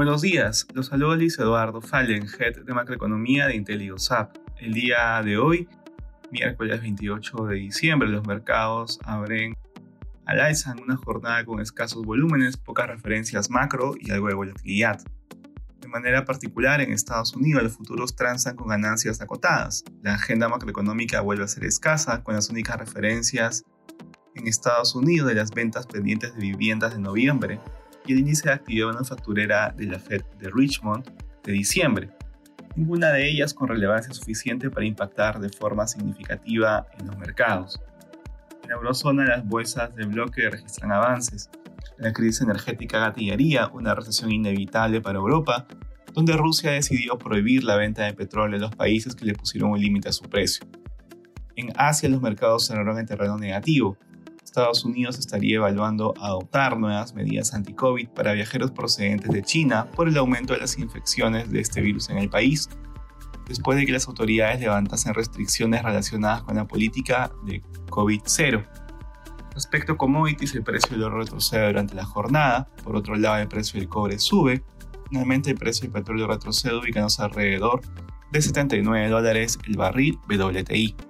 Buenos días, los saludo Luis Eduardo Fallen, Head de Macroeconomía de IntelioSAP. El día de hoy, miércoles 28 de diciembre, los mercados abren al alza en una jornada con escasos volúmenes, pocas referencias macro y algo de volatilidad. De manera particular, en Estados Unidos los futuros transan con ganancias acotadas. La agenda macroeconómica vuelve a ser escasa, con las únicas referencias en Estados Unidos de las ventas pendientes de viviendas de noviembre y el índice de actividad manufacturera de la Fed de Richmond de diciembre, ninguna de ellas con relevancia suficiente para impactar de forma significativa en los mercados. En la eurozona las bolsas de bloque registran avances. La crisis energética gatillaría una recesión inevitable para Europa, donde Rusia decidió prohibir la venta de petróleo a los países que le pusieron un límite a su precio. En Asia los mercados cerraron en terreno negativo, Estados Unidos estaría evaluando adoptar nuevas medidas anti-COVID para viajeros procedentes de China por el aumento de las infecciones de este virus en el país, después de que las autoridades levantasen restricciones relacionadas con la política de COVID-0. Respecto a commodities, el precio del oro retrocede durante la jornada, por otro lado el precio del cobre sube, finalmente el precio del petróleo retrocede ubicándose alrededor de 79 dólares el barril WTI.